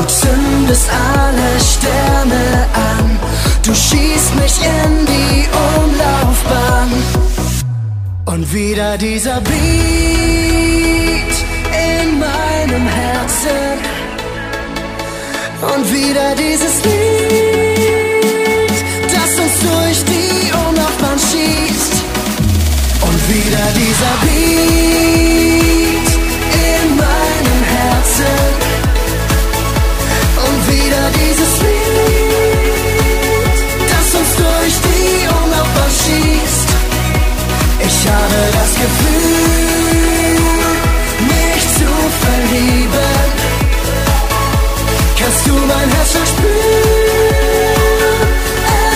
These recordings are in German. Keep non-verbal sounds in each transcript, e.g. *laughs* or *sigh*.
Du zündest alle Sterne an, du schießt mich in die Umlaufbahn. Und wieder dieser Beat in meinem Herzen. Und wieder dieses Lied, das uns durch die Umlaufbahn schießt. Und wieder dieser Beat das Gefühl, mich zu verlieben. Kannst du mein Herz schon spüren?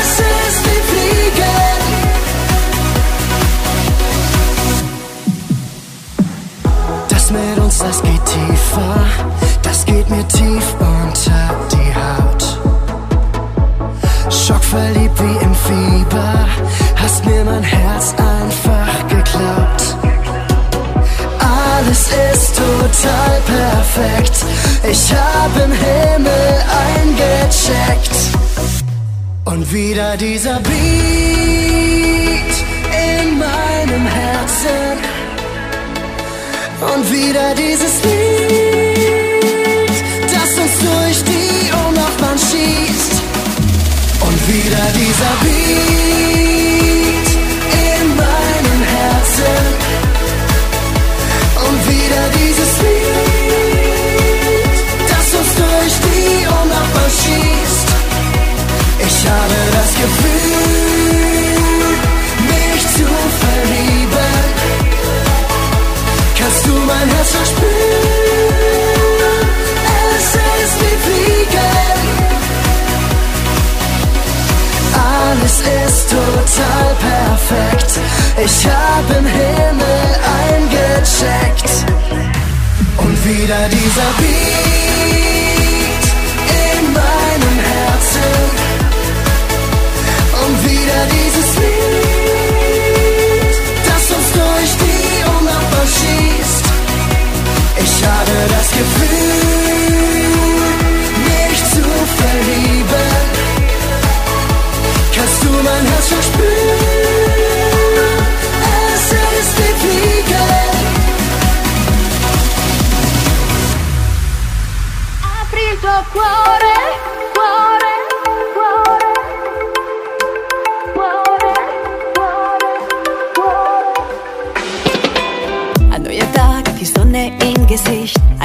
Es ist wie Fliegen. Das mit uns, das geht tiefer. Das geht mir tief unter die Haut. Schockverliebt wie im Fieber, hast mir mein Herz einfach total perfekt, ich hab im Himmel eingecheckt. Und wieder dieser Beat in meinem Herzen. Und wieder dieses Lied, das uns durch die Umlaufbahn schießt. Und wieder dieser Beat total perfekt. Ich hab im Himmel eingecheckt. Und wieder dieser Beat in meinem Herzen. Und wieder dieses Lied, das uns durch die Umlaufbahn schießt. Ich habe das Gefühl, mich zu verlieben.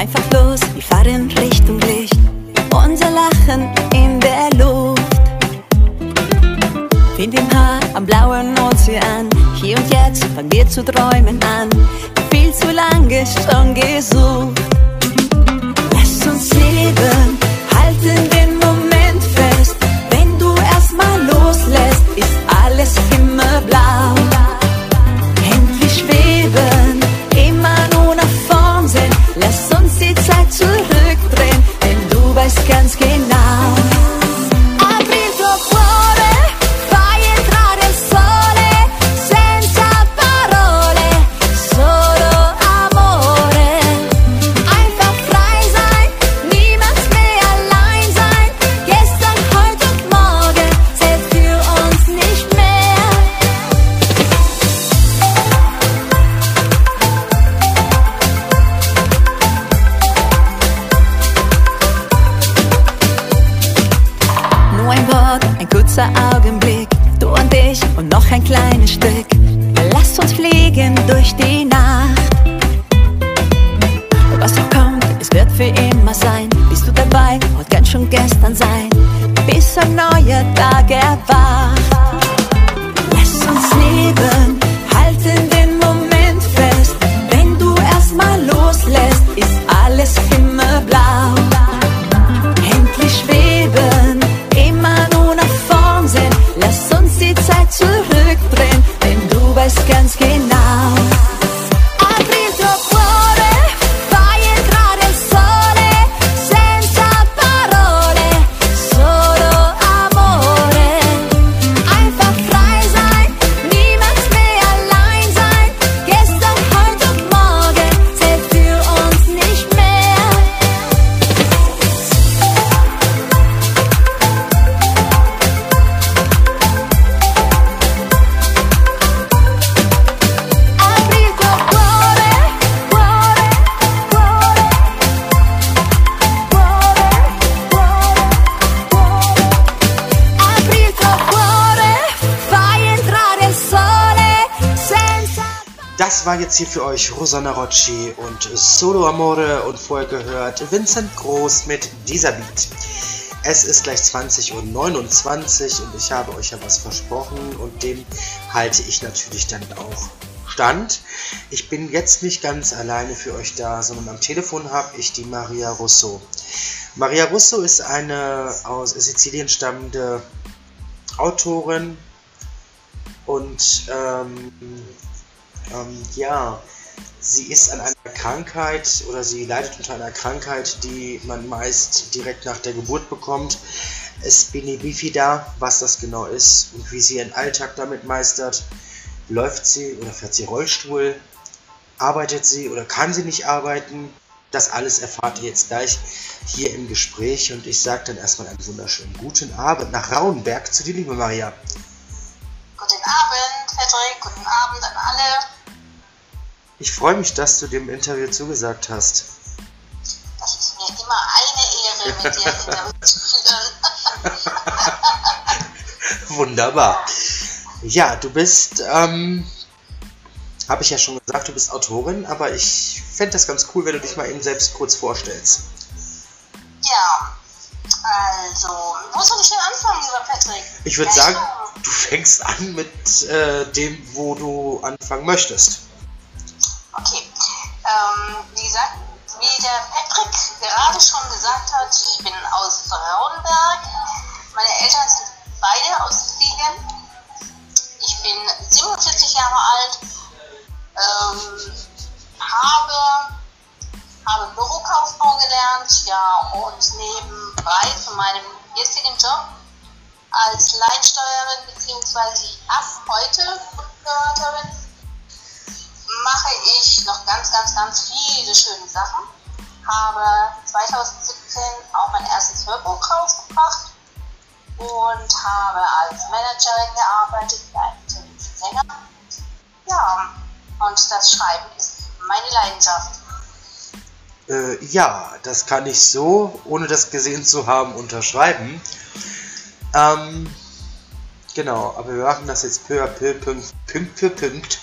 Einfach los, wir fahren Richtung Licht. Unser Lachen in der Luft. Wind im Haar am blauen Ozean. Hier und jetzt fangen wir zu träumen an. Viel zu lange schon gesucht. Lass uns leben, halten hier für euch Rosanna Rocci und Solo Amore und vorher gehört Vincent Groß mit dieser Beat. Es ist gleich 20.29 Uhr und ich habe euch ja was versprochen und dem halte ich natürlich dann auch stand. Ich bin jetzt nicht ganz alleine für euch da, sondern am Telefon habe ich die Maria Russo. Maria Russo ist eine aus Sizilien stammende Autorin und ähm, ähm, ja, sie ist an einer Krankheit oder sie leidet unter einer Krankheit, die man meist direkt nach der Geburt bekommt. Spina bifida, was das genau ist und wie sie ihren Alltag damit meistert. Läuft sie oder fährt sie Rollstuhl? Arbeitet sie oder kann sie nicht arbeiten? Das alles erfahrt ihr jetzt gleich hier im Gespräch und ich sage dann erstmal einen wunderschönen guten Abend nach Rauenberg zu dir, liebe Maria. Guten Abend, Patrick, guten Abend an alle. Ich freue mich, dass du dem Interview zugesagt hast. Das ist mir immer eine Ehre, mit dir Interview zu führen. *laughs* Wunderbar. Ja, du bist, ähm, habe ich ja schon gesagt, du bist Autorin, aber ich fände das ganz cool, wenn du dich mal eben selbst kurz vorstellst. Ja, also, wo soll ich denn anfangen, lieber Patrick? Ich würde sagen, du fängst an mit äh, dem, wo du anfangen möchtest. Okay. Ähm, wie gesagt, wie der Patrick gerade schon gesagt hat, ich bin aus Raudenberg. Meine Eltern sind beide aus Sizilien. Ich bin 47 Jahre alt, ähm, habe, habe Bürokauffrau gelernt, ja, und nebenbei zu meinem jetzigen Job als Leinsteuerin bzw. ab heute Beraterin mache ich noch ganz, ganz, ganz viele schöne Sachen. Habe 2017 auch mein erstes Hörbuch rausgebracht und habe als Managerin gearbeitet bei einem italienischen Sänger. Ja, und das Schreiben ist meine Leidenschaft. Äh, ja, das kann ich so, ohne das gesehen zu haben, unterschreiben. Ähm, genau, aber wir machen das jetzt peu à peu, Punkt für Punkt.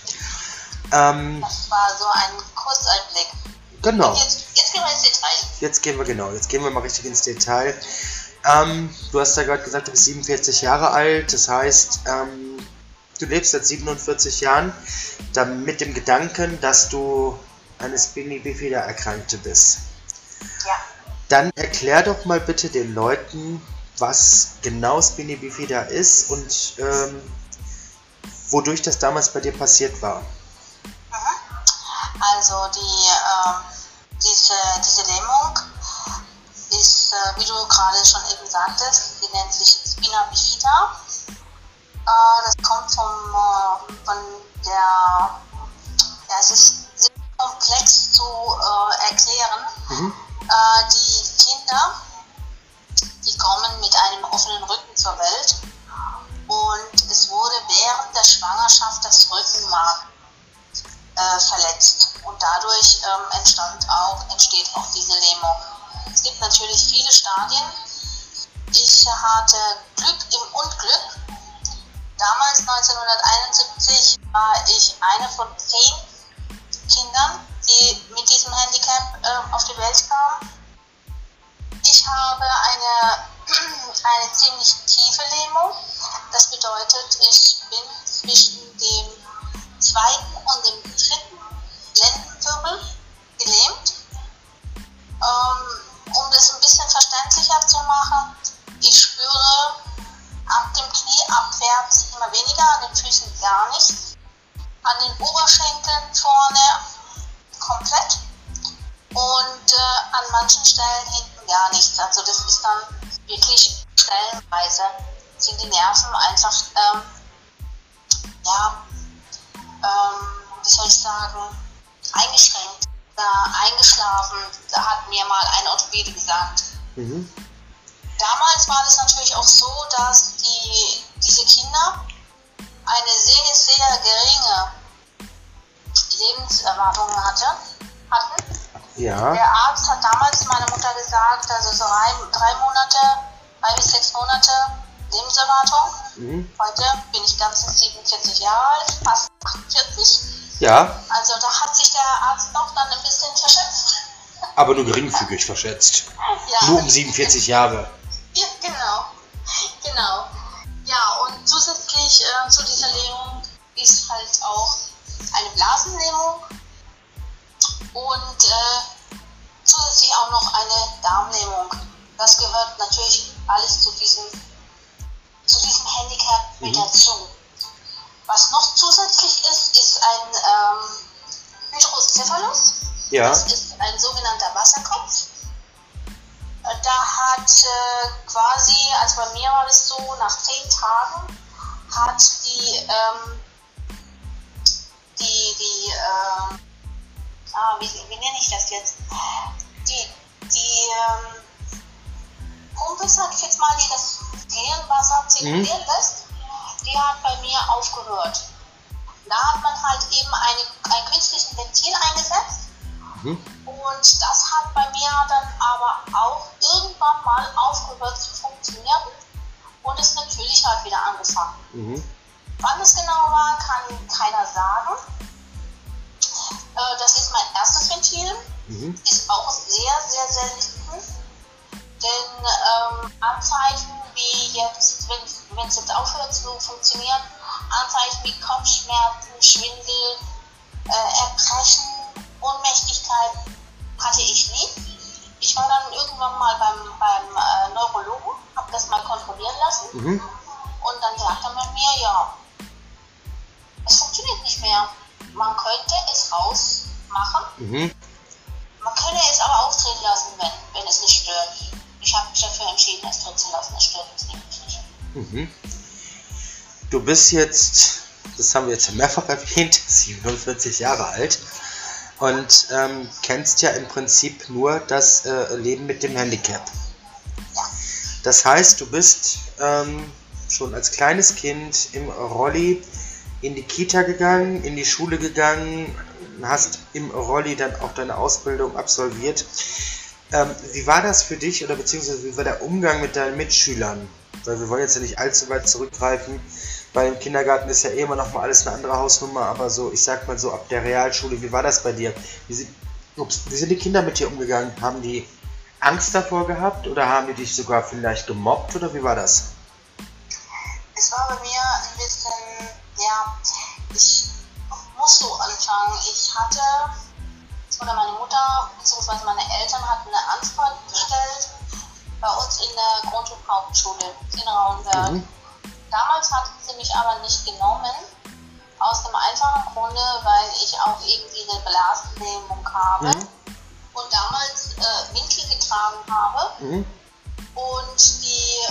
Ähm, Das war so ein Kurzeinblick. genau. Jetzt, jetzt gehen wir ins Detail. Jetzt gehen wir genau, jetzt gehen wir mal richtig ins Detail. Ähm, du hast ja gerade gesagt, du bist 47 Jahre alt, das heißt, ähm, du lebst seit 47 Jahren dann mit dem Gedanken, dass du eine Spina bifida Erkrankte bist. Ja. Dann erklär doch mal bitte den Leuten, was genau Spina bifida ist und ähm, wodurch das damals bei dir passiert war. Also die, ähm, diese, diese Lähmung ist, äh, wie du gerade schon eben sagtest, die nennt sich Spina bifida. Äh, das kommt vom, äh, von der, ja, es ist sehr komplex zu äh, erklären. Mhm. Äh, die Kinder, die kommen mit einem offenen Rücken zur Welt und es wurde während der Schwangerschaft das Rückenmark äh, verletzt und dadurch ähm, entstand auch, entsteht auch diese Lähmung. Es gibt natürlich viele Stadien. Ich hatte Glück im Unglück. Damals 1971 war ich eine von zehn Kindern, die mit diesem Handicap äh, auf die Welt kamen. Ich habe eine, *clears throat* eine ziemlich tiefe Lähmung. Das bedeutet, ich bin zwischen dem zweiten und dem dritten Lendenwirbel gelähmt. Ähm, um das ein bisschen verständlicher zu machen, ich spüre ab dem Knie abwärts immer weniger, an den Füßen gar nichts, an den Oberschenkeln vorne komplett und äh, an manchen Stellen hinten gar nichts. Also das ist dann wirklich stellenweise sind die Nerven einfach ähm, ja ähm, wie soll ich sagen eingeschränkt, äh, eingeschlafen. Da hat mir mal ein Orthopäde gesagt. Mhm. Damals war das natürlich auch so, dass die, diese Kinder eine sehr, sehr geringe Lebenserwartung hatte, hatten. Ja. Der Arzt hat damals meiner Mutter gesagt, also so drei, drei Monate, drei bis sechs Monate Lebenserwartung. Mhm. Heute bin ich ganze 47 Jahre alt, fast 48. Ja. Also da hat sich der Arzt doch dann ein bisschen verschätzt. *laughs* Aber nur geringfügig verschätzt. Ja. Nur um 47 Jahre. Ja, genau. Genau. Ja, und zusätzlich äh, zu dieser Lähmung ist halt auch eine Blasenlähmung und äh, zusätzlich auch noch eine Darmlähmung. Das gehört natürlich alles zu diesem zu diesem Handicap mit Mhm. dazu. Was noch zusätzlich ist, ist ein ähm, Hydrocephalus. Ja. Das ist ein sogenannter Wasserkopf. Äh, Da hat äh, quasi, also bei mir war das so, nach zehn Tagen hat die, ähm, die, die, ähm, ah, wie, wie nenne ich das jetzt? Die, die ähm, Pumpe, sag ich jetzt mal, die das Gehirnwasser zirkulieren lässt, die hat bei mir aufgehört. Da hat man halt eben eine, ein künstliches Ventil eingesetzt und das hat bei mir dann aber auch irgendwann mal aufgehört zu funktionieren und ist natürlich halt wieder angefangen. Mhm. Wann es genau war, kann keiner sagen. Äh, das ist mein erstes Ventil. Mhm. Ist auch sehr, sehr selten. Denn ähm, Anzeichen wie jetzt, wenn es jetzt aufhört zu funktionieren, Anzeichen wie Kopfschmerzen, Schwindel, äh, Erbrechen, Ohnmächtigkeit hatte ich nie. Ich war dann irgendwann mal beim, beim äh, Neurologen, habe das mal kontrollieren lassen Mhm. und dann sagte man mir, ja, es funktioniert nicht mehr. Man könnte es rausmachen, Mhm. man könne es aber auch drin lassen, wenn, wenn es nicht stört. Habe mich dafür entschieden, es drin zu lassen, es stört mich nicht. Mhm. Du bist jetzt, das haben wir jetzt mehrfach erwähnt, *laughs* 47 Jahre alt und ähm, kennst ja im Prinzip nur das äh, Leben mit dem Handicap. Das heißt, du bist ähm, schon als kleines Kind im Rolli in die Kita gegangen, in die Schule gegangen, hast im Rolli dann auch deine Ausbildung absolviert. Ähm, wie war das für dich oder beziehungsweise wie war der Umgang mit deinen Mitschülern? Weil wir wollen jetzt ja nicht allzu weit zurückgreifen. Bei dem Kindergarten ist ja eh immer noch mal alles eine andere Hausnummer, aber so, ich sag mal so, ab der Realschule, wie war das bei dir? Wie sind, ups, wie sind die Kinder mit dir umgegangen? Haben die Angst davor gehabt oder haben die dich sogar vielleicht gemobbt oder wie war das? Es war bei mir ein bisschen, ja, ich muss so anfangen. Ich hatte, oder meine Mutter bzw. meine Eltern hatten eine Anfrage gestellt bei uns in der Grund- und Hauptschule in Raunberg. Mhm. Damals hatten sie mich aber nicht genommen, aus dem einfachen Grunde, weil ich auch irgendwie eine Blasenlähmung habe Mhm. und damals äh, Winkel getragen habe. Mhm. Und die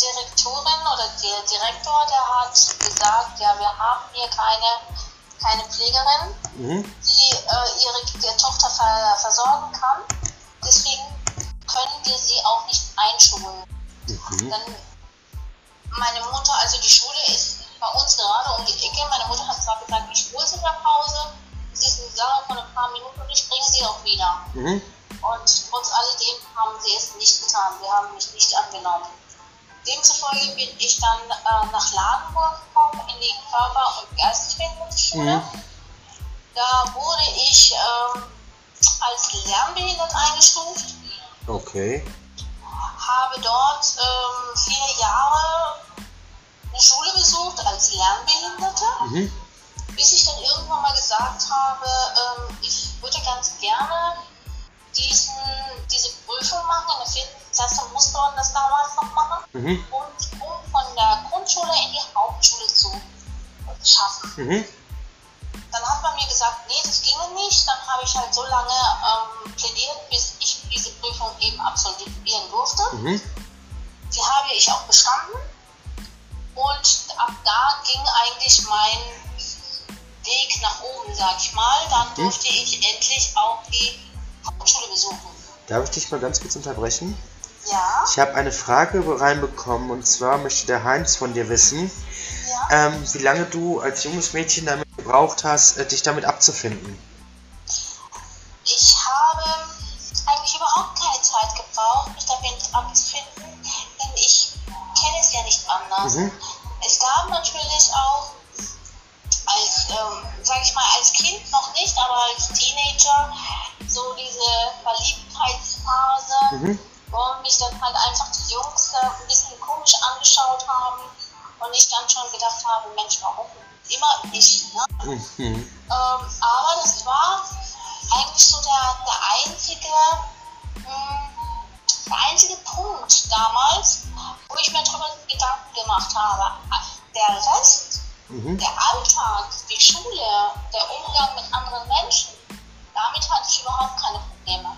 Direktorin oder der Direktor, der hat gesagt, ja, wir haben hier keine, keine Pflegerin, Mhm. die äh, ihre ihre Tochter ver versorgen kann. Deswegen können wir sie auch nicht einschulen. Mhm. Dann meine Mutter, also die Schule ist bei uns gerade um die Ecke. Meine Mutter hat zwar gesagt, ich hole sie in der Pause, sie sind da von ein paar Minuten und ich bringe sie auch wieder. Mhm. Und trotz alledem haben sie es nicht getan. Sie haben mich nicht angenommen. Demzufolge bin ich dann äh, nach Ladenburg gekommen in die Körper- und Geistesbehindertenschule. Mhm. Da wurde ich ähm, als lernbehindert eingestuft, Okay. habe dort ähm, vier Jahre eine Schule besucht als Lernbehinderte, Mhm. bis ich dann irgendwann mal gesagt habe, ähm, ich würde ganz gerne diesen, diese Prüfung machen. In der vierten Klasse musste man das damals noch machen. Mhm. Und um von der Grundschule in die Hauptschule zu schaffen. Mhm. Dann hat man mir gesagt, nee, das ginge nicht. Dann habe ich halt so lange ähm, plädiert, bis ich diese Prüfung eben absolvieren durfte. Mhm. Die habe ich auch bestanden. Und ab da ging eigentlich mein Weg nach oben, sag ich mal. Dann durfte ich endlich auch die Hauptschule besuchen. Darf ich dich mal ganz kurz unterbrechen? Ja, Ich habe eine Frage reinbekommen und zwar möchte der Heinz von dir wissen, ja. ähm, wie lange du als junges Mädchen damit gebraucht hast, äh, dich damit abzufinden. Ich habe eigentlich überhaupt keine Zeit gebraucht, mich damit abzufinden, denn ich kenne es ja nicht anders. Mhm. Es gab natürlich auch als, ähm, sag ich mal, als Kind noch nicht, aber als Teenager so diese Verliebtheitsphase, Mhm. Wo mich dann halt einfach die Jungs äh, ein bisschen komisch angeschaut haben und ich dann schon gedacht habe, Mensch, warum immer ich? Ne? Mhm. Ähm, aber das war eigentlich so der, der einzige, mh, der einzige Punkt damals, wo ich mir darüber Gedanken gemacht habe. Der Rest, Mhm. der Alltag, die Schule, der Umgang mit anderen Menschen, damit hatte ich überhaupt keine Probleme.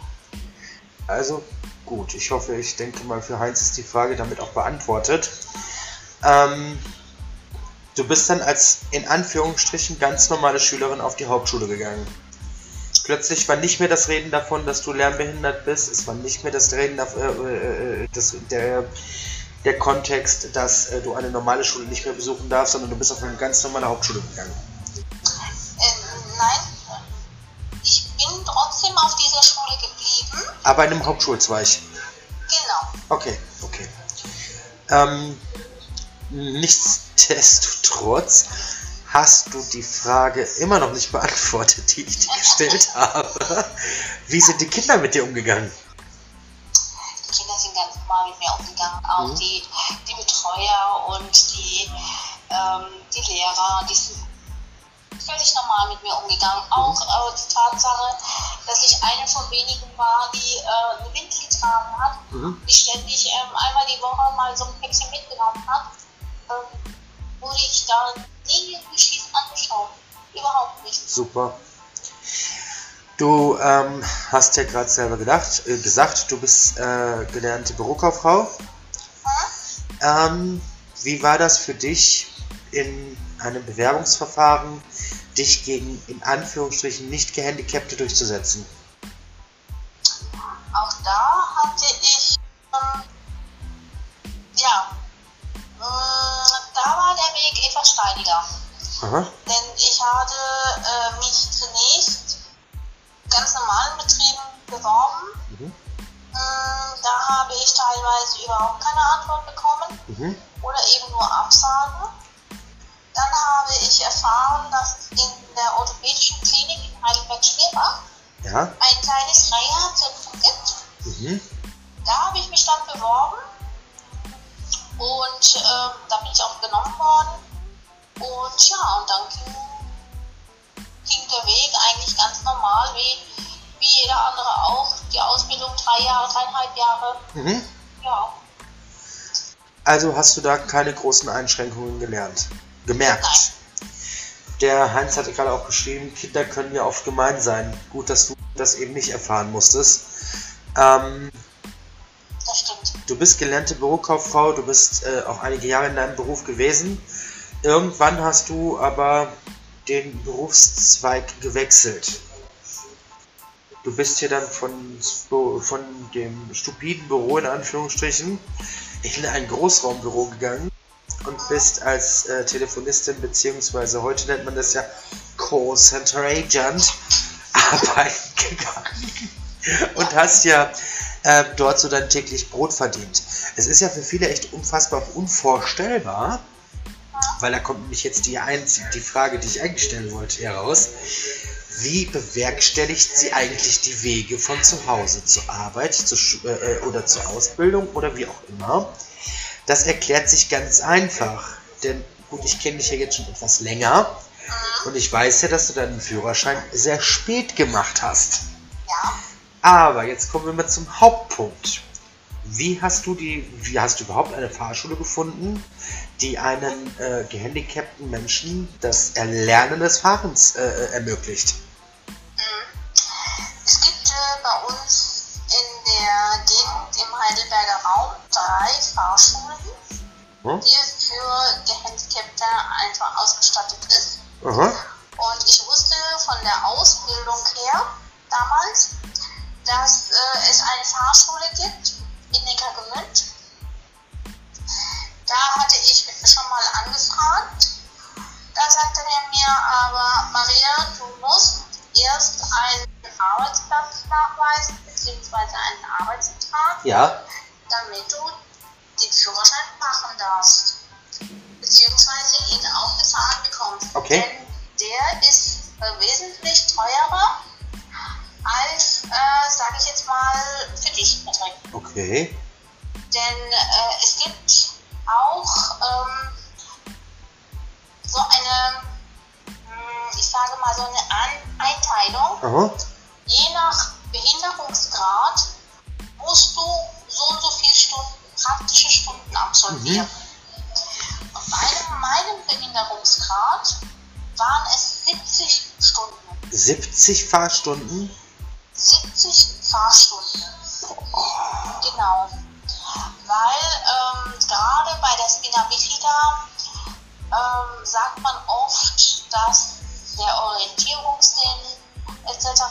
Also gut, ich hoffe, ich denke mal, für Heinz ist die Frage damit auch beantwortet. Ähm, du bist dann als in Anführungsstrichen ganz normale Schülerin auf die Hauptschule gegangen. Plötzlich war nicht mehr das Reden davon, dass du lernbehindert bist. Es war nicht mehr das Reden davon, äh, äh, das, der, der Kontext, dass äh, du eine normale Schule nicht mehr besuchen darfst, sondern du bist auf eine ganz normale Hauptschule gegangen. Ähm, nein, bin trotzdem auf dieser Schule geblieben. Aber in einem Hauptschulzweig. Genau. Okay, okay. Ähm, nichtsdestotrotz hast du die Frage immer noch nicht beantwortet, die ich dir gestellt *laughs* habe. Wie sind die Kinder mit dir umgegangen? Die Kinder sind ganz normal mit mir umgegangen. Auch Mhm. die, die Betreuer und die, ähm, die Lehrer, die sind völlig normal mit mir umgegangen. Mhm. Auch äh, die Tatsache, dass ich eine von wenigen war, die äh, eine Windel getragen hat, Mhm. die ständig ähm, einmal die Woche mal so ein Päckchen mitgenommen hat, ähm, wurde ich da nie geschissen angeschaut. Überhaupt nicht. Super. Du ähm, hast ja gerade selber gedacht, äh, gesagt, du bist äh, gelernte Bürokauffrau. Ähm, wie war das für dich in einem Bewerbungsverfahren, dich gegen in Anführungsstrichen nicht Gehandicapte durchzusetzen? Auch da hatte ich, ähm, ja, mh, da war der Weg etwas steiniger. Aha. Denn ich hatte äh, mich zunächst ganz normalen Betrieben beworben. Mhm. Mh, da habe ich teilweise überhaupt keine Antwort bekommen Mhm. oder eben nur Absagen. Dann habe ich erfahren, dass es in der orthopädischen Klinik in Heidelberg-Schwerbach Ja. ein kleines Reha-Zentrum gibt. Mhm. Da habe ich mich dann beworben und ähm, da bin ich auch genommen worden. Und ja, und dann ging, ging der Weg eigentlich ganz normal, wie, wie jeder andere auch. Die Ausbildung drei Jahre, dreieinhalb Jahre. Mhm. Ja, Also hast du da keine großen Einschränkungen gelernt, gemerkt. Der Heinz hatte gerade auch geschrieben, Kinder können ja oft gemein sein. Gut, dass du das eben nicht erfahren musstest. Ähm, das stimmt. du bist gelernte Bürokauffrau, du bist äh, auch einige Jahre in deinem Beruf gewesen. Irgendwann hast du aber den Berufszweig gewechselt. Du bist hier dann von, von dem stupiden Büro in Anführungsstrichen in ein Großraumbüro gegangen und bist als äh, Telefonistin beziehungsweise heute nennt man das ja Call Center Agent *laughs* arbeiten gegangen und hast ja äh, dort so dein täglich Brot verdient. Es ist ja für viele echt unfassbar unvorstellbar, weil da kommt nämlich jetzt die, einzige, die Frage, die ich eigentlich stellen wollte, heraus. Wie bewerkstelligt sie eigentlich die Wege von zu Hause zur Arbeit zur Schu- äh, oder zur Ausbildung oder wie auch immer? Das erklärt sich ganz einfach. Denn gut, ich kenne dich ja jetzt schon etwas länger und ich weiß ja, dass du deinen Führerschein sehr spät gemacht hast. Ja, Aber jetzt kommen wir mal zum Hauptpunkt. Wie hast du die, wie hast du überhaupt eine Fahrschule gefunden, die einen äh, gehandicapten Menschen das Erlernen des Fahrens äh, ermöglicht? es gibt äh, bei uns in der Gegend im Heidelberger Raum drei Fahrschulen, Hm? die für Gehandicapte einfach ausgestattet ist. Aha. Und ich wusste von der Ausbildung her damals, dass äh, es eine Fahrschule gibt in Neckargemünd. Da hatte ich schon mal angefragt. Da sagte er mir aber, Maria, du musst erst einen Arbeitsplatz nachweisen, beziehungsweise einen Arbeitsvertrag, Ja. damit du den Führerschein machen darfst. Beziehungsweise ihn auch gefahren bekommst. Okay. Denn der ist äh, wesentlich teurer als Okay. Denn äh, es gibt auch ähm, so eine, mh, ich sage mal so eine An Einteilung. Aha. Je nach Behinderungsgrad musst du so und so viele Stunden, praktische Stunden absolvieren. Und bei meinem Behinderungsgrad waren es 70 Stunden. 70 Fahrstunden? 70 Fahrstunden. Genau. Weil ähm, gerade bei der Spina Bifida ähm, sagt man oft, dass der Orientierungssinn etc.,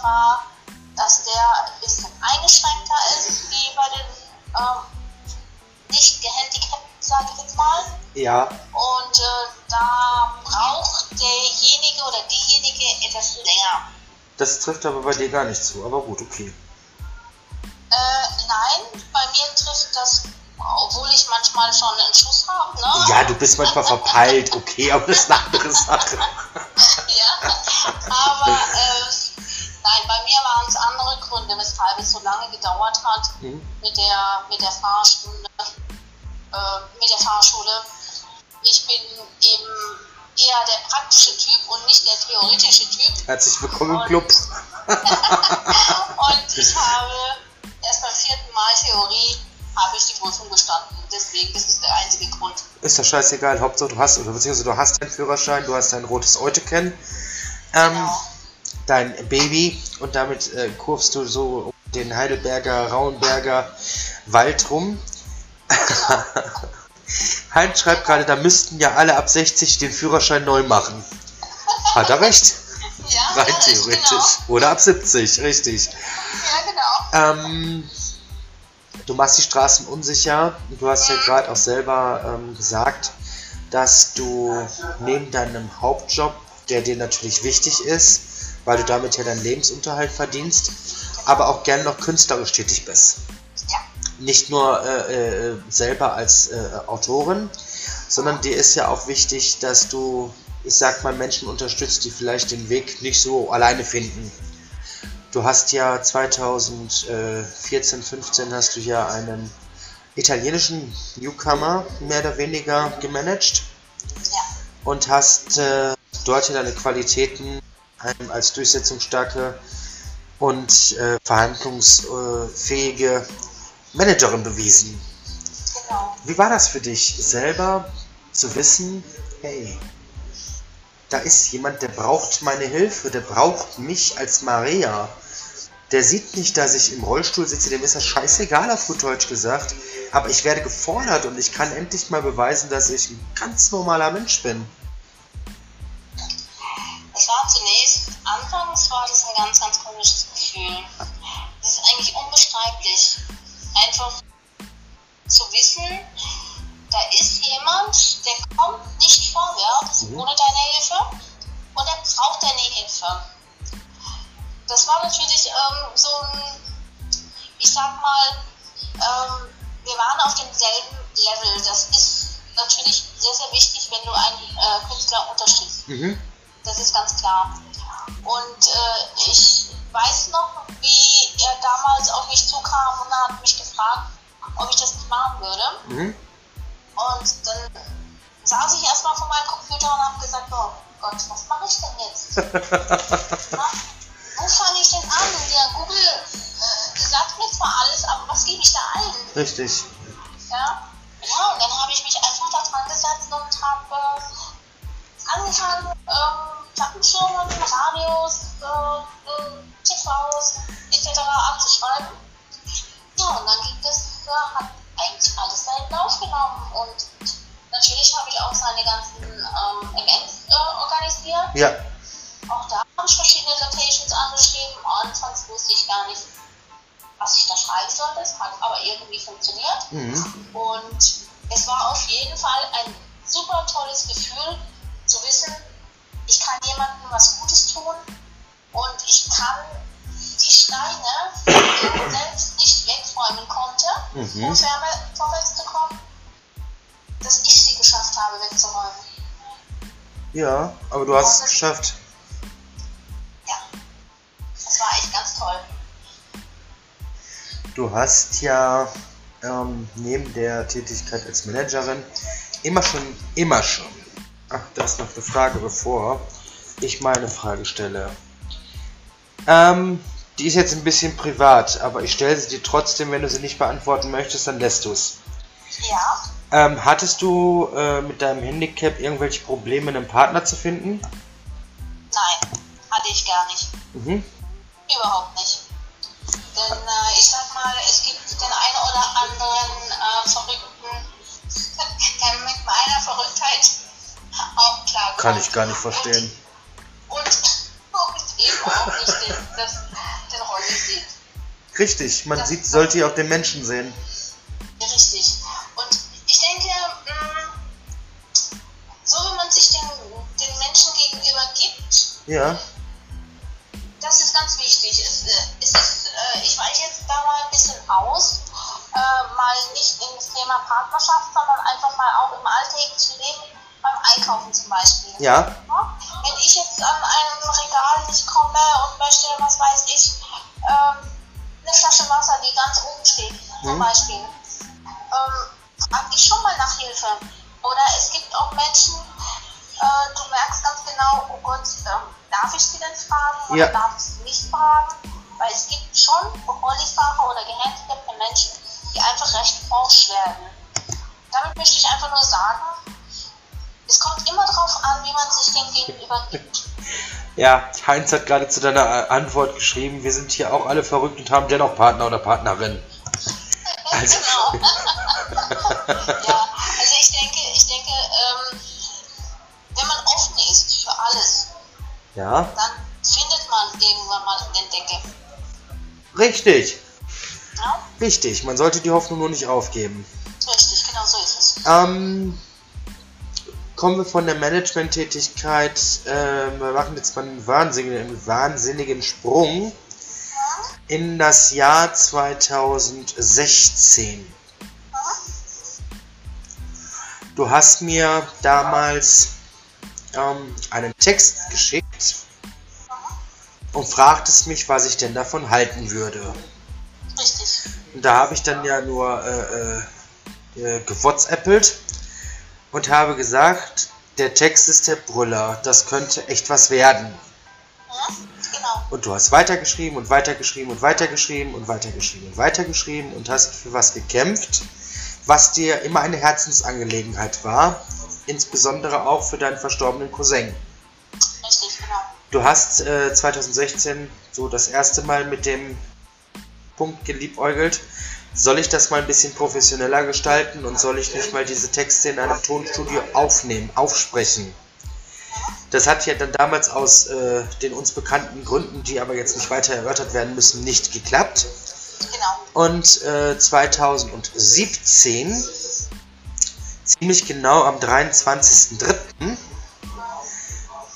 dass der ein bisschen eingeschränkter ist wie bei den ähm, nicht gehandicapten, sage ich jetzt mal. Ja. Und äh, da braucht derjenige oder diejenige etwas länger. Das trifft aber bei dir gar nicht zu, aber gut, okay. Äh, nein, bei mir trifft das, obwohl ich manchmal schon einen Schuss habe, ne? Ja, du bist manchmal verpeilt, okay, aber das ist eine andere Sache. *laughs* ja, aber äh, nein, bei mir waren es andere Gründe, weshalb es so lange gedauert hat Mhm. mit der mit der Fahrstunde, äh, mit der Fahrschule. Ich bin eben eher der praktische Typ und nicht der theoretische Typ. Herzlich willkommen im Club. *laughs* Und ich habe erst beim vierten Mal Theorie habe ich die Prüfung bestanden. Deswegen, das ist der einzige Grund. Ist doch scheißegal, Hauptsache du hast, oder beziehungsweise du hast deinen Führerschein, du hast dein rotes Euteken, ähm, Genau. Dein Baby und damit äh, kurvst du so um den Heidelberger, Rauenberger Wald rum. *laughs* Heinz schreibt gerade, da müssten ja alle ab 60 den Führerschein neu machen. Hat er recht, *laughs* Ja, rein ja, theoretisch. Genau. Oder ab 70, richtig. Ja, genau. Ähm, du machst die Straßen unsicher. Du hast ja gerade auch selber ähm, gesagt, dass du neben deinem Hauptjob, der dir natürlich wichtig ist, weil du damit ja deinen Lebensunterhalt verdienst, aber auch gern noch künstlerisch tätig bist. Ja. Nicht nur äh, äh, selber als äh, Autorin, sondern dir ist ja auch wichtig, dass du, ich sag mal, Menschen unterstützt, die vielleicht den Weg nicht so alleine finden. Du hast ja 2014, 15 hast du ja einen italienischen Newcomer mehr oder weniger gemanagt Ja. und hast äh, dort ja deine Qualitäten ähm, als durchsetzungsstarke und äh, verhandlungsfähige Managerin bewiesen. Genau. Wie war das für dich selber zu wissen, hey, da ist jemand, der braucht meine Hilfe, der braucht mich als Maria. Der sieht nicht, dass ich im Rollstuhl sitze, dem ist das scheißegal, auf gut Deutsch gesagt. Aber ich werde gefordert und ich kann endlich mal beweisen, dass ich ein ganz normaler Mensch bin. Es war zunächst, anfangs war das ein ganz, ganz komisches Gefühl. Das ist eigentlich unbeschreiblich. Einfach zu wissen, da ist jemand, der kommt nicht vorwärts Mhm. ohne deine Hilfe und er braucht deine Hilfe. Das war natürlich ähm, so ein, ich sag mal, ähm, wir waren auf demselben Level. Das ist natürlich sehr, sehr wichtig, wenn du einen äh, Künstler unterstützt. Mhm. Das ist ganz klar. Und äh, ich weiß noch, wie er damals auf mich zukam und hat mich gefragt, ob ich das nicht machen würde. Mhm. Und dann saß ich erstmal vor meinem Computer und habe gesagt, oh Gott, was mache ich denn jetzt? *laughs* Na, wo fange ich denn an? Ja, Google äh, sagt mir zwar alles, aber was gebe ich da ein? Richtig. Ja, ja und dann habe ich mich einfach da dran gesetzt und habe äh, angefangen, ähm, Plattenfirmen, Radios, äh, äh, TVs etc. abzuschreiben. Ja, und dann ging das, ja, hat eigentlich alles seinen Lauf genommen und natürlich habe ich auch seine ganzen ähm, Events äh, organisiert. Ja. Auch da habe ich verschiedene Locations angeschrieben. Anfangs wusste ich gar nicht, was ich da schreiben sollte. Es hat aber irgendwie funktioniert. Mhm. Und es war auf jeden Fall ein super tolles Gefühl zu wissen, ich kann jemandem was Gutes tun und ich kann die Steine, die ich selbst nicht wegräumen konnte, Mhm. um vorwär- vorwärts zu kommen, dass ich sie geschafft habe wegzuräumen. Ja, aber du hast es geschafft. Ja, das war echt ganz toll. Du hast ja ähm, neben der Tätigkeit als Managerin immer schon, immer schon. Ach, da ist noch eine Frage, bevor ich meine Frage stelle. Ähm, die ist jetzt ein bisschen privat, aber ich stelle sie dir trotzdem, wenn du sie nicht beantworten möchtest, dann lässt du es. Ja, Ähm, hattest du äh, mit deinem Handicap irgendwelche Probleme, einen Partner zu finden? nein, hatte ich gar nicht. Mhm. Überhaupt nicht. Denn äh, ich sag mal, es gibt den einen oder anderen äh, Verrückten, Kann ich gar nicht verstehen. Und, und eben auch nicht den, das, den Rolli sieht. Richtig, man Das- sieht, sollte ja auch den Menschen sehen. Richtig. Und ich denke, mh, so wie man sich den, den Menschen gegenüber gibt, Ja, ja? Wenn ich jetzt an einem Regal nicht komme und möchte, was weiß ich, ähm, eine Flasche Wasser, die ganz oben steht, zum Mhm. Beispiel, ähm, frage ich schon mal nach Hilfe. Oder es gibt auch Menschen, äh, du merkst ganz genau, oh Gott, ähm, darf ich sie denn fragen Ja. oder darf ja. Heinz hat gerade zu deiner äh, Antwort geschrieben, wir sind hier auch alle verrückt und haben dennoch Partner oder Partnerin. *laughs* Also- genau. *laughs* ja, *laughs* also ich denke, ich denke, ähm, wenn man offen ist für alles, Ja, dann findet man irgendwann mal den Deckel. richtig, Ja? richtig. Man sollte die Hoffnung nur nicht aufgeben. Richtig, genau so ist es. Ähm, kommen wir von der Management-Tätigkeit, ähm, wir machen jetzt mal einen wahnsinnigen, einen wahnsinnigen Sprung in das Jahr 2016. Du hast mir damals ähm, einen Text geschickt und fragtest mich, was ich denn davon halten würde. Richtig. Und da habe ich dann ja nur äh, äh, äh, gewhatsappelt und habe gesagt, der Text ist der Brüller, das könnte echt was werden. Ja? Genau. Und du hast weitergeschrieben und weitergeschrieben und weitergeschrieben und weitergeschrieben und weitergeschrieben und hast für was gekämpft, was dir immer eine Herzensangelegenheit war, insbesondere auch für deinen verstorbenen Cousin. Richtig, genau. Du hast äh, 2016 so das erste Mal mit dem Punkt geliebäugelt. Soll ich das mal ein bisschen professioneller gestalten und soll ich nicht mal diese Texte in einem Tonstudio aufnehmen, aufsprechen? Das hat ja dann damals aus äh, den uns bekannten Gründen, die aber jetzt nicht weiter erörtert werden müssen, nicht geklappt. Genau. Und äh, 2017, ziemlich genau am 23.03.,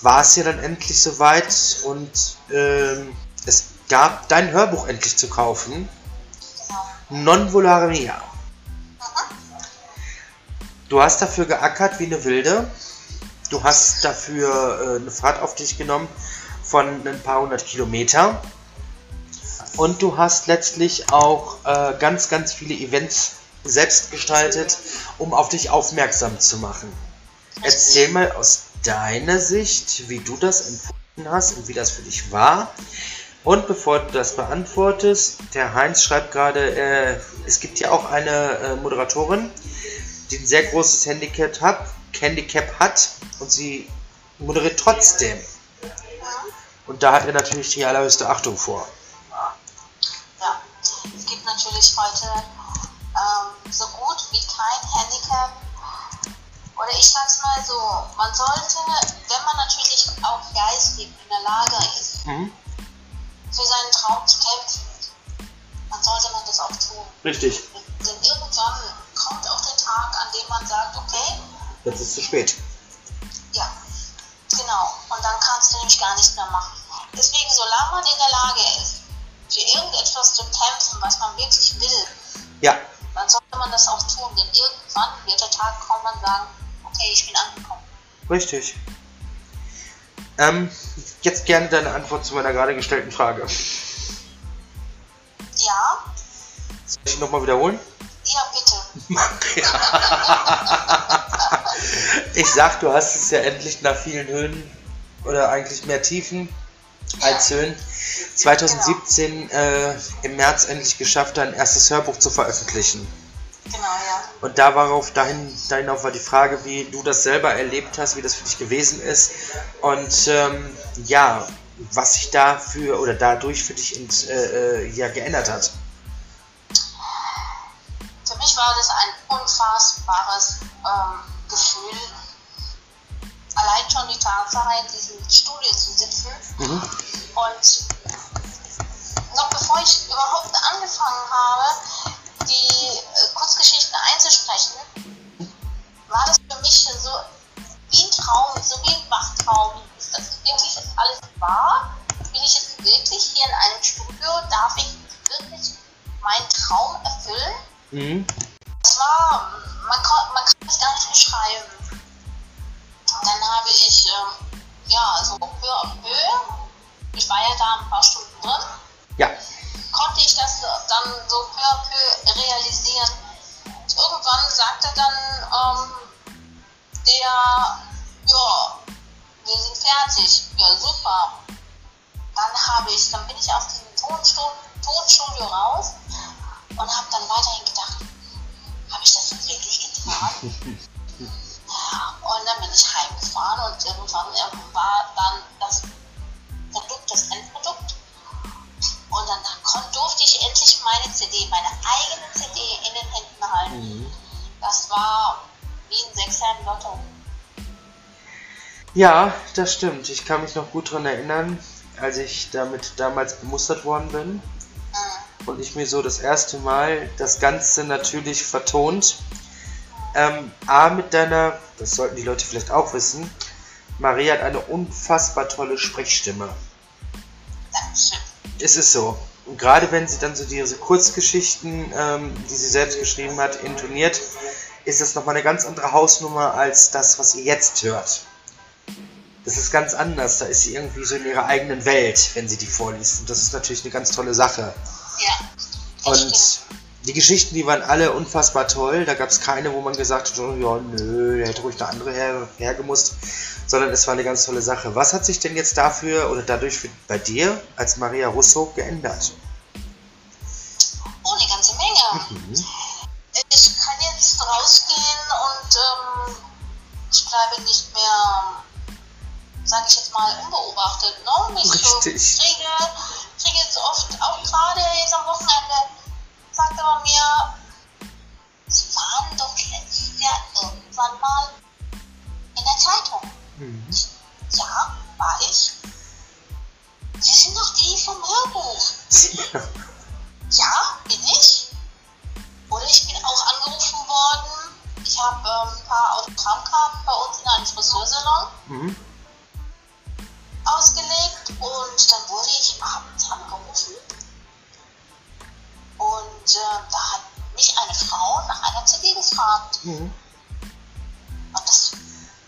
war es ja dann endlich soweit und ähm, es gab dein Hörbuch endlich zu kaufen. Non volare mia. Du hast dafür geackert wie eine Wilde. Du hast dafür äh, eine Fahrt auf dich genommen von ein paar hundert Kilometer. Und du hast letztlich auch äh, ganz, ganz viele Events selbst gestaltet, um auf dich aufmerksam zu machen. Erzähl mal aus deiner Sicht, wie du das empfunden hast und wie das für dich war. Und bevor du das beantwortest, der Heinz schreibt gerade, äh, es gibt ja auch eine äh, Moderatorin, die ein sehr großes Handicap hat, Handicap hat und sie moderiert trotzdem. Und da hat er natürlich die allerhöchste Achtung vor. Ja, es gibt natürlich heute ähm, so gut wie kein Handicap. Oder ich sag's mal so, man sollte, wenn man natürlich auch geistig in der Lage ist, Mhm. Für seinen Traum zu kämpfen, dann sollte man das auch tun. Richtig. Denn irgendwann kommt auch der Tag, an dem man sagt, okay, Jetzt ist es zu spät. ja, genau. Und dann kannst du nämlich gar nichts mehr machen. Deswegen, solange man in der Lage ist, für irgendetwas zu kämpfen, was man wirklich will, Ja, dann sollte man das auch tun. Denn irgendwann wird der Tag kommen und sagen, okay, ich bin angekommen. richtig. Ähm, jetzt gerne deine Antwort zu meiner gerade gestellten Frage. Ja, Soll ich nochmal wiederholen? *laughs* ja ich sag, du hast es ja endlich nach vielen Höhen oder eigentlich mehr Tiefen als Höhen 2017 äh, im März endlich geschafft, dein erstes Hörbuch zu veröffentlichen. Genau, ja. Und darauf, dahin, dahinauf war die Frage, wie du das selber erlebt hast, wie das für dich gewesen ist. Und ähm, ja, was sich dafür oder dadurch für dich in, äh, äh, ja, geändert hat. Für mich war das ein unfassbares ähm, Gefühl, allein schon die Tatsache, in diesem Studio zu sitzen Mhm. und noch bevor ich überhaupt angefangen habe, die äh, Kurzgeschichten einzusprechen, war das für mich so wie ein Traum, so wie ein Wachtraum. Ist das wirklich alles wahr? Bin ich jetzt wirklich hier in einem Studio? Darf ich wirklich meinen Traum erfüllen? Mhm. Es war, man kann, man kann es gar nicht beschreiben. Dann habe ich, ähm, ja, so peu à peu, ich war ja da ein paar Stunden drin, Ja. Konnte ich das dann so peu à peu realisieren. Irgendwann sagte dann ähm, der, ja, wir sind fertig, ja super. Dann habe ich, dann bin ich aus diesem Tonstudio, Tonstudio raus und habe dann weiterhin gedacht, habe ich das jetzt wirklich getan? *laughs* Und dann bin ich heimgefahren und irgendwann ähm, war dann das Produkt, das Endprodukt. Und dann kon- durfte ich endlich meine CD, meine eigene CD in den Händen halten. Das war wie ein Sechser im Lotto. Ja, das stimmt. Ich kann mich noch gut daran erinnern, als ich damit damals bemustert worden bin und ich mir so das erste Mal das Ganze natürlich vertont. Ähm, A mit deiner, das sollten die Leute vielleicht auch wissen, Maria hat eine unfassbar tolle Sprechstimme. Dankeschön. Es ist so. Und gerade wenn sie dann so diese Kurzgeschichten, ähm, die sie selbst geschrieben hat, intoniert, ist das nochmal eine ganz andere Hausnummer als das, was ihr jetzt hört. Das ist ganz anders. Da ist sie irgendwie so in ihrer eigenen Welt, wenn sie die vorliest. Und das ist natürlich eine ganz tolle Sache. Ja. Und stimmt. Die Geschichten, die waren alle unfassbar toll. Da gab es keine, wo man gesagt hat, oh, ja, nö, der hätte ruhig eine andere her, hergemusst. Sondern es war eine ganz tolle Sache. Was hat sich denn jetzt dafür oder dadurch für, bei dir als Maria Russo geändert? Oh, eine ganze Menge. Ich kann jetzt rausgehen und ähm, ich bleibe nicht mehr, sage ich jetzt mal, unbeobachtet. Ne? Nicht so Richtig. kriege, kriege jetzt oft, auch gerade jetzt am Wochenende, mir, Sie waren doch letztes Jahr irgendwann mal in der Zeitung. Mhm. Ja, war ich. Sie sind doch die vom Hörbuch. Ja, bin ich. Oder ich bin auch angerufen worden. Ich habe ähm, ein paar Autogrammkarten bei uns in einem Friseursalon Mhm. ausgelegt und dann wurde ich abends angerufen. Und äh, da hat mich eine Frau nach einer CD gefragt. Mhm. Und das,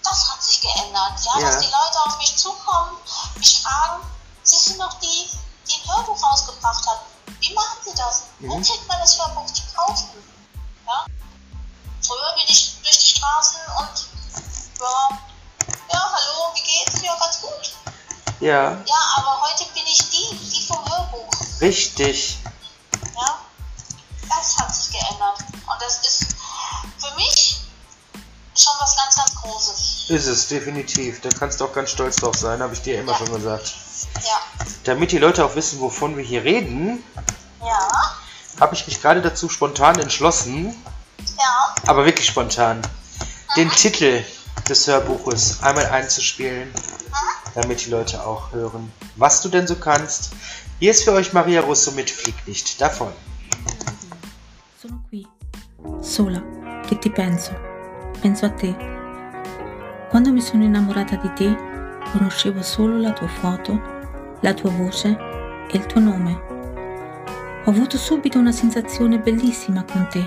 das hat sich geändert. Ja, Ja. dass die Leute auf mich zukommen, mich fragen, Sie sind doch die, die ein Hörbuch rausgebracht hat. Wie machen Sie das? Wo Mhm. kriegt man das Hörbuch zu kaufen? Ja? Früher bin ich durch die Straßen und ja, ja, hallo, wie geht's? Ja, ganz gut. Ja, Ja, aber heute bin ich die, die vom Hörbuch. richtig. Das hat sich geändert. Und das ist für mich schon was ganz, ganz Großes. Ist es, definitiv. Da kannst du auch ganz stolz drauf sein, habe ich dir immer Ja. schon gesagt. Ja. Damit die Leute auch wissen, wovon wir hier reden, Ja. habe ich mich gerade dazu spontan entschlossen, Ja. aber wirklich spontan, den Titel des Hörbuches einmal einzuspielen, damit die Leute auch hören, was du denn so kannst. Hier ist für euch Maria Russo mit Flieg nicht davon. Sono qui, sola, che ti penso. Penso a te. Quando mi sono innamorata di te, conoscevo solo la tua foto, la tua voce e il tuo nome. Ho avuto subito una sensazione bellissima con te,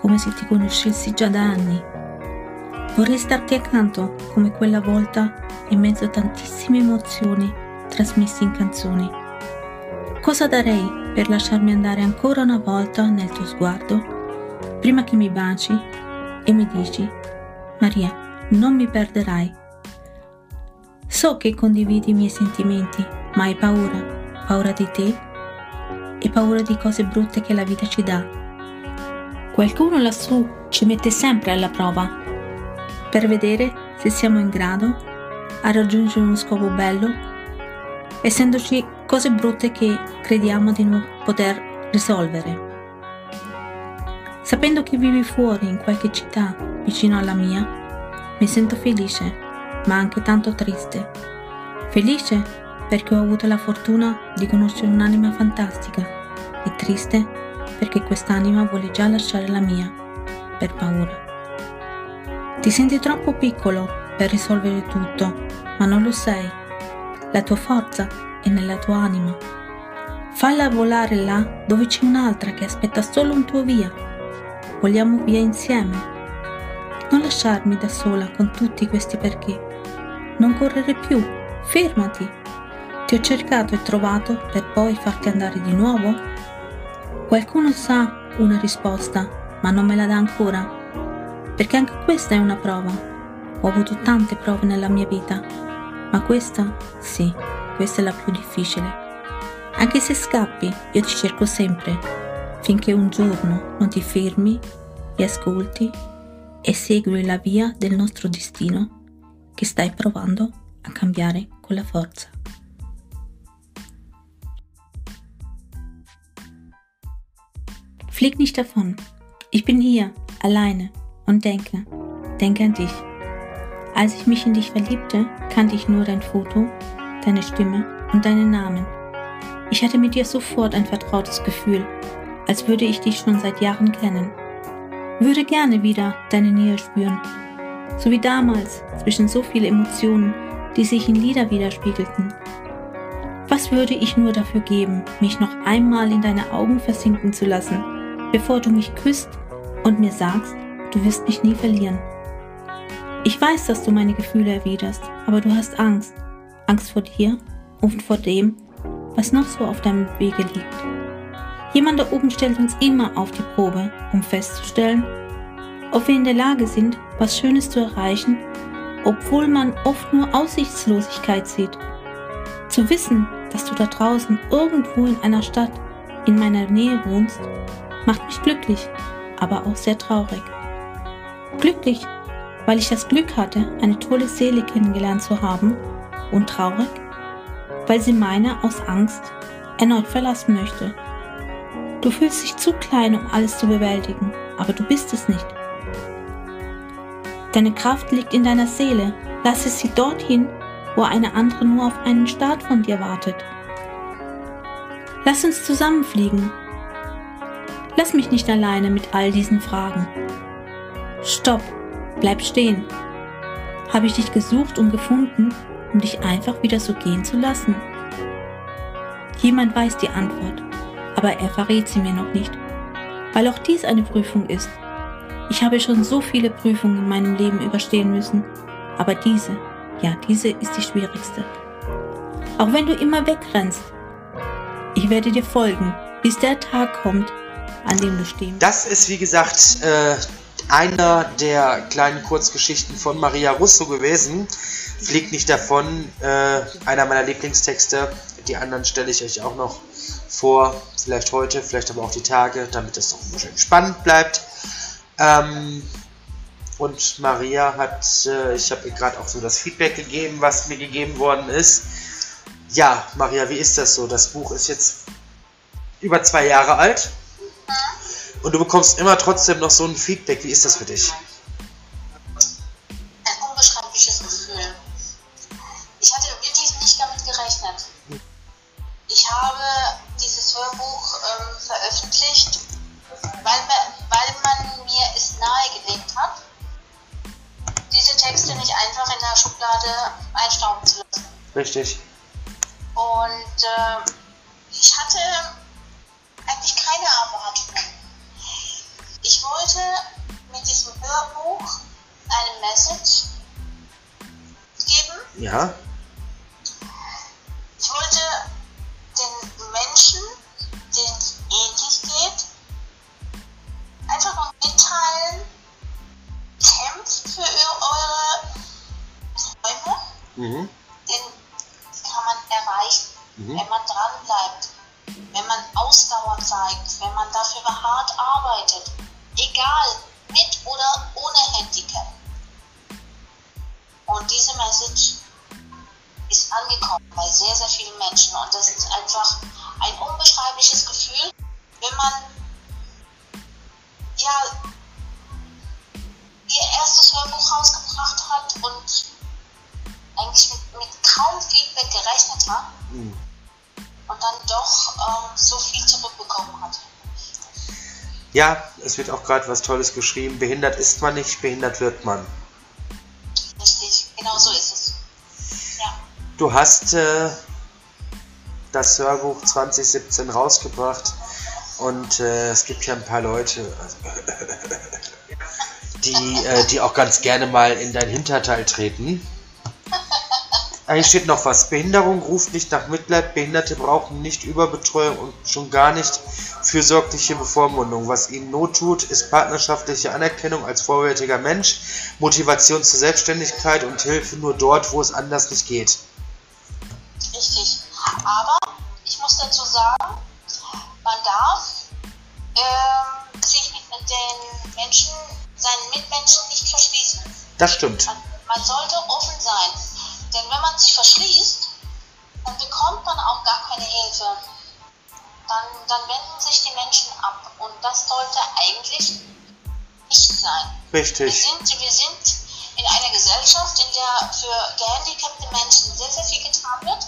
come se ti conoscessi già da anni. Vorrei starti accanto come quella volta in mezzo a tantissime emozioni trasmesse in canzoni. Cosa darei per lasciarmi andare ancora una volta nel tuo sguardo, prima che mi baci e mi dici, Maria, non mi perderai. So che condividi i miei sentimenti, ma hai paura, paura di te e paura di cose brutte che la vita ci dà. Qualcuno lassù ci mette sempre alla prova per vedere se siamo in grado a raggiungere uno scopo bello, essendoci cose brutte che crediamo di non poter risolvere. Sapendo che vivi fuori in qualche città vicino alla mia, mi sento felice, ma anche tanto triste. Felice perché ho avuto la fortuna di conoscere un'anima fantastica e triste perché quest'anima vuole già lasciare la mia per paura. Ti senti troppo piccolo per risolvere tutto, ma non lo sei. La tua forza è nella tua anima. Falla volare là dove c'è un'altra che aspetta solo un tuo via Vogliamo via insieme. Non lasciarmi da sola con tutti questi perché. Non correre più, fermati. Ti ho cercato e trovato per poi farti andare di nuovo? Qualcuno sa una risposta, ma non me la dà ancora. Perché anche questa è una prova. Ho avuto tante prove nella mia vita, ma questa, sì, questa è la più difficile. Anche se scappi, io ti cerco sempre finché un giorno non ti fermi e ascolti e segui la via del nostro destino che stai provando a cambiare con la forza. Flieg nicht davon. Ich bin hier, alleine und denke, denke an dich. Als ich mich in dich verliebte, kannte ich nur dein Foto, deine Stimme und deinen Namen. Ich hatte mit dir sofort ein vertrautes Gefühl als würde ich dich schon seit Jahren kennen. Würde gerne wieder deine Nähe spüren, so wie damals zwischen so vielen Emotionen, die sich in Lieder widerspiegelten. Was würde ich nur dafür geben, mich noch einmal in deine Augen versinken zu lassen, bevor du mich küsst und mir sagst, du wirst mich nie verlieren. Ich weiß, dass du meine Gefühle erwiderst, aber du hast Angst. Angst vor dir und vor dem, was noch so auf deinem Wege liegt. Jemand da oben stellt uns immer auf die Probe, um festzustellen, ob wir in der Lage sind, was Schönes zu erreichen, obwohl man oft nur Aussichtslosigkeit sieht. Zu wissen, dass du da draußen irgendwo in einer Stadt in meiner Nähe wohnst, macht mich glücklich, aber auch sehr traurig. Glücklich, weil ich das Glück hatte, eine tolle Seele kennengelernt zu haben und traurig, weil sie meine aus Angst erneut verlassen möchte. Du fühlst dich zu klein, um alles zu bewältigen, aber du bist es nicht. Deine Kraft liegt in deiner Seele. Lasse sie dorthin, wo eine andere nur auf einen Start von dir wartet. Lass uns zusammenfliegen. Lass mich nicht alleine mit all diesen Fragen. Stopp, bleib stehen. Habe ich dich gesucht und gefunden, um dich einfach wieder so gehen zu lassen? Jemand weiß die Antwort aber er verrät sie mir noch nicht, weil auch dies eine Prüfung ist. Ich habe schon so viele Prüfungen in meinem Leben überstehen müssen, aber diese, ja, diese ist die schwierigste. Auch wenn du immer wegrennst, ich werde dir folgen, bis der Tag kommt, an dem du stehen Das ist, wie gesagt, äh, einer der kleinen Kurzgeschichten von Maria Russo gewesen. Fliegt nicht davon, äh, einer meiner Lieblingstexte. Die anderen stelle ich euch auch noch vor, vielleicht heute, vielleicht aber auch die Tage, damit es noch schön spannend bleibt. Ähm, und Maria hat, äh, ich habe ihr gerade auch so das Feedback gegeben, was mir gegeben worden ist. Ja, Maria, wie ist das so? Das Buch ist jetzt über zwei Jahre alt und du bekommst immer trotzdem noch so ein Feedback. Wie ist das für dich? Hörbuch ähm, veröffentlicht, weil, weil man mir es nahegelegt hat, diese Texte nicht einfach in der Schublade einstauben zu lassen. Richtig. Und äh, ich hatte eigentlich keine Erwartungen. Ich wollte mit diesem Hörbuch eine Message geben. Ja. Mhm. Den kann man erreichen, Mhm. wenn man dranbleibt, wenn man Ausdauer zeigt, wenn man dafür hart arbeitet. Egal, mit oder ohne Handicap. Und diese Message ist angekommen bei sehr, sehr vielen Menschen. Und das ist einfach ein unbeschreibliches Gefühl, wenn man ja ihr erstes Hörbuch rausgebracht hat und eigentlich mit, mit kaum Feedback gerechnet hat Mhm. und dann doch ähm, so viel zurückbekommen hat. Ja, es wird auch gerade was Tolles geschrieben. Behindert ist man nicht, behindert wird man. Richtig, genau so ist es. Ja, Du hast äh, das Hörbuch 2017 rausgebracht und äh, es gibt ja ein paar Leute, also, *laughs* die, äh, die auch ganz gerne mal in dein Hinterteil treten. Eigentlich steht noch was. Behinderung ruft nicht nach Mitleid. Behinderte brauchen nicht Überbetreuung und schon gar nicht fürsorgliche Bevormundung. Was ihnen Not tut, ist partnerschaftliche Anerkennung als vollwertiger Mensch, Motivation zur Selbstständigkeit und Hilfe nur dort, wo es anders nicht geht. richtig. Aber ich muss dazu sagen, man darf ähm, sich mit den Menschen, seinen Mitmenschen nicht verschließen. Das stimmt. Man, man sollte offen sein. Denn wenn man sich verschließt, dann bekommt man auch gar keine Hilfe. Dann, dann wenden sich die Menschen ab. Und das sollte eigentlich nicht sein. Wir Richtig. sind, wir sind in einer Gesellschaft, in der für gehandicapte Menschen sehr, sehr viel getan wird.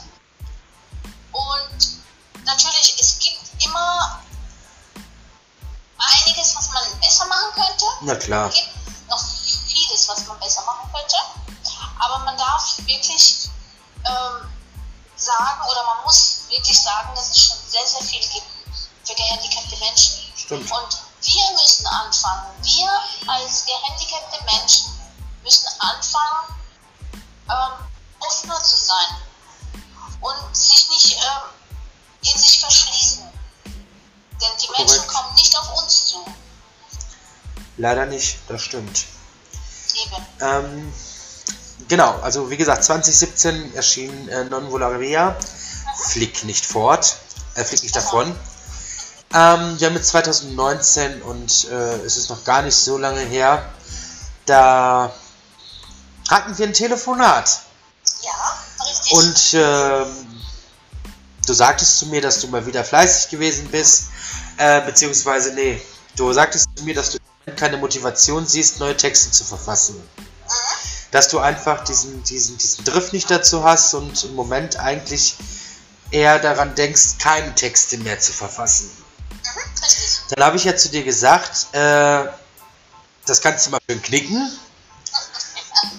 Und natürlich, es gibt immer einiges, was man besser machen könnte. Na klar. Es gibt noch vieles, was man besser machen könnte. Aber man darf wirklich ähm, sagen, oder man muss wirklich sagen, dass es schon sehr, sehr viel gibt für gehandicapte Menschen. Stimmt. Und wir müssen anfangen, wir als gehandicapte Menschen müssen anfangen, ähm, offener zu sein und sich nicht ähm, in sich verschließen. Denn die Menschen Korrekt. kommen nicht auf uns zu. Leider nicht, das stimmt. Eben. Ähm, genau, also wie gesagt, 2017 erschien äh, Non Volaria. Flick nicht fort, äh, flick nicht davon. Ähm, wir haben jetzt 2019 und äh, es ist noch gar nicht so lange her. Da hatten wir ein Telefonat. Ja, richtig. Und ähm, du sagtest zu mir, dass du mal wieder fleißig gewesen bist. Äh, beziehungsweise, nee, du sagtest zu mir, dass du keine Motivation siehst, neue Texte zu verfassen. Dass du einfach diesen, diesen, diesen Drift nicht dazu hast und im Moment eigentlich eher daran denkst, keine Texte mehr zu verfassen. Mhm, richtig. Dann habe ich ja zu dir gesagt, äh, das kannst du mal schön knicken.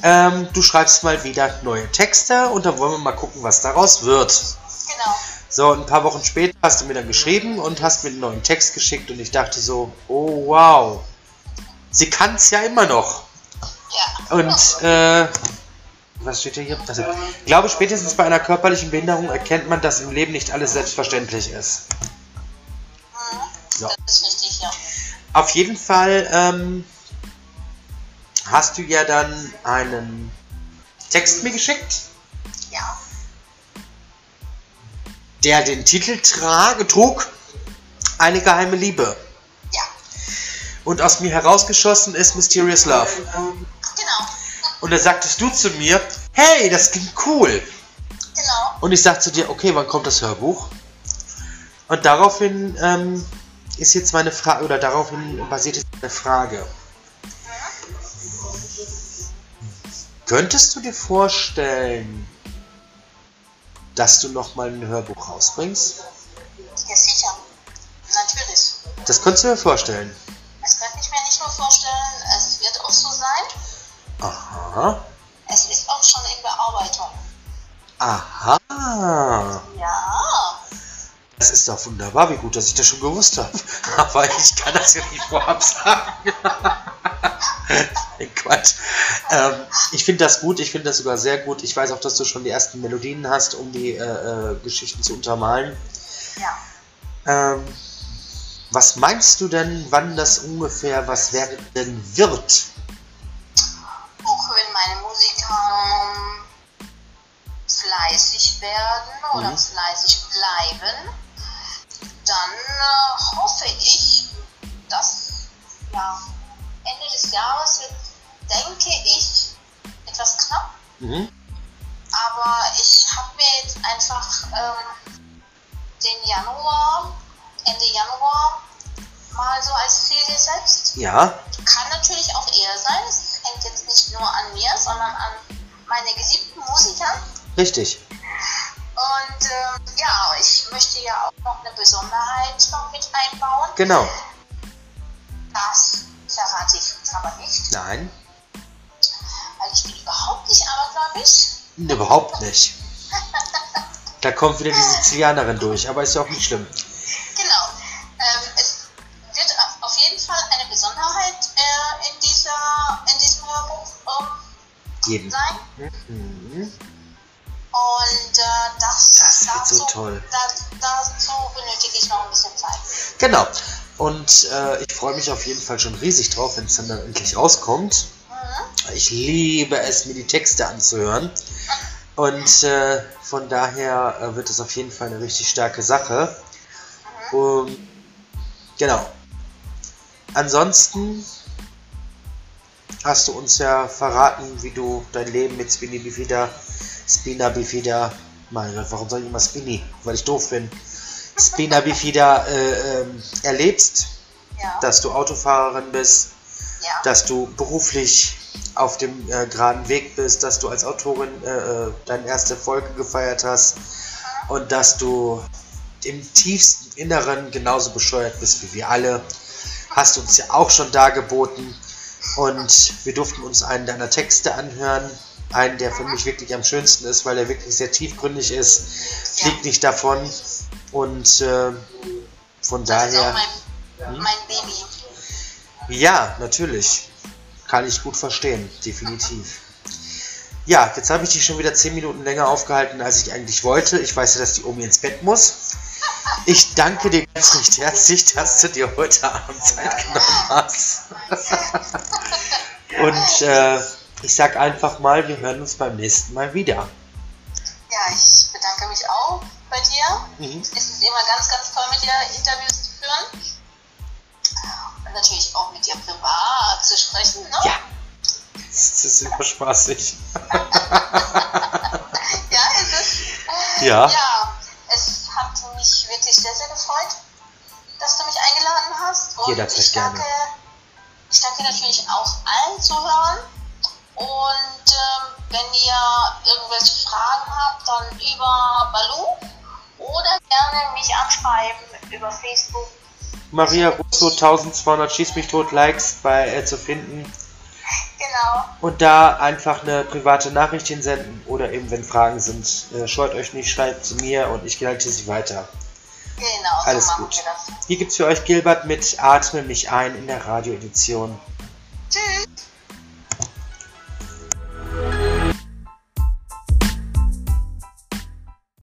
Ähm, du schreibst mal wieder neue Texte und dann wollen wir mal gucken, was daraus wird. Genau. So, ein paar Wochen später hast du mir dann geschrieben und hast mir einen neuen Text geschickt und ich dachte so, oh wow, sie kann es ja immer noch. Ja. Und, äh, was steht hier? Also, ich glaube, spätestens bei einer körperlichen Behinderung erkennt man, dass im Leben nicht alles selbstverständlich ist. Ja. Das ist richtig, ja. Auf jeden Fall ähm, hast du ja dann einen Text mir geschickt, Ja. der den Titel trage, trug Eine geheime Liebe. Ja. Und aus mir herausgeschossen ist Mysterious Love. Genau. Und da sagtest du zu mir, hey, das klingt cool. Genau. Und ich sagte zu dir, okay, wann kommt das Hörbuch? Und daraufhin ähm, ist jetzt meine Frage, oder daraufhin basiert jetzt meine Frage. Könntest du dir vorstellen, dass du nochmal ein Hörbuch rausbringst? Ja, sicher. Natürlich. Das könntest du dir vorstellen. Das könnte ich mir nicht nur vorstellen, es wird auch so sein. Aha. Es ist auch schon in Bearbeitung. Aha. Ja. Das ist doch wunderbar, wie gut, dass ich das schon gewusst habe. *laughs* Aber ich kann das ja nicht vorab sagen. *laughs* Nein, Quatsch. Ähm, ich finde das gut, ich finde das sogar sehr gut. Ich weiß auch, dass du schon die ersten Melodien hast, um die äh, äh, Geschichten zu untermalen. Ja. Ähm, was meinst du denn, wann das ungefähr was werden wird? Oder Mhm. fleißig bleiben, dann äh, hoffe ich, dass ja, Ende des Jahres wird, denke ich, etwas knapp. Mhm. Aber ich habe mir jetzt einfach ähm, den Januar, Ende Januar mal so als Ziel gesetzt. Ja, Kann natürlich auch eher sein. Es hängt jetzt nicht nur an mir, sondern richtig. Und ähm, ja, ich möchte ja auch noch eine Besonderheit noch mit einbauen. Genau. Das verrate ich jetzt aber nicht, Nein, weil ich bin überhaupt nicht abergläubisch. überhaupt nicht. *laughs* Da kommt wieder die Sizilianerin durch, aber ist ja auch nicht schlimm. Genau. Ähm, es wird auf jeden Fall eine Besonderheit äh, in, dieser, in diesem Hörbuch ähm, Geben. sein. Mhm. Und äh, das, Das wird dazu, so toll. Da, dazu benötige ich noch ein bisschen Zeit. Genau. Und äh, ich freue mich auf jeden Fall schon riesig drauf, wenn es dann, dann endlich rauskommt. Mhm. Ich liebe es, mir die Texte anzuhören. Und äh, von daher äh, wird es auf jeden Fall eine richtig starke Sache. Und, genau. Ansonsten hast du uns ja verraten, wie du dein Leben mit Spinny Bifida, Spina Bifida, mein Gott, warum sage ich immer Spinny? Weil ich doof bin. Spina Bifida äh, ähm, erlebst, Ja. dass du Autofahrerin bist, ja. dass du beruflich auf dem äh, geraden Weg bist, dass du als Autorin äh, äh, deine erste Folge gefeiert hast und dass du im tiefsten Inneren genauso bescheuert bist wie wir alle. Hast du uns ja auch schon dargeboten und wir durften uns einen deiner Texte anhören. Einen, der für mich wirklich am schönsten ist, weil er wirklich sehr tiefgründig ist. Fliegt nicht davon und äh, von das daher. mein, mein Baby. Ja, natürlich. Kann ich gut verstehen, definitiv. Ja, jetzt habe ich dich schon wieder 10 Minuten länger aufgehalten, als ich eigentlich wollte. Ich weiß ja, dass die Omi ins Bett muss. Ich danke dir ganz recht herzlich, dass du dir heute Abend Zeit genommen hast. *laughs* Und äh, ich sag einfach mal, wir hören uns beim nächsten Mal wieder. Ja, ich bedanke mich auch bei dir. Mhm. Es ist immer ganz, ganz toll, mit dir Interviews zu führen. Und natürlich auch mit dir privat zu sprechen. Ne? Ja. Das ist super spaßig. *laughs* ja ist es. Ja. Ja, es hat mich wirklich sehr, sehr gefreut, dass du mich eingeladen hast. Und Jederzeit ich danke, gerne. ich danke natürlich auch allen Zuhörern. Und ähm, wenn ihr irgendwelche Fragen habt, dann über Baloo oder gerne mich anschreiben über Facebook. Maria Russo 1200 Schieß mich tot Likes bei äh, zu finden. Genau. Und da einfach eine private Nachricht hinsenden oder eben, wenn Fragen sind, äh, scheut euch nicht, schreibt zu mir und ich leite sie weiter. Genau, Alles so gut. wir das. Hier gibt's für euch Gilbert mit Atme mich ein in der Radioedition. Tschüss.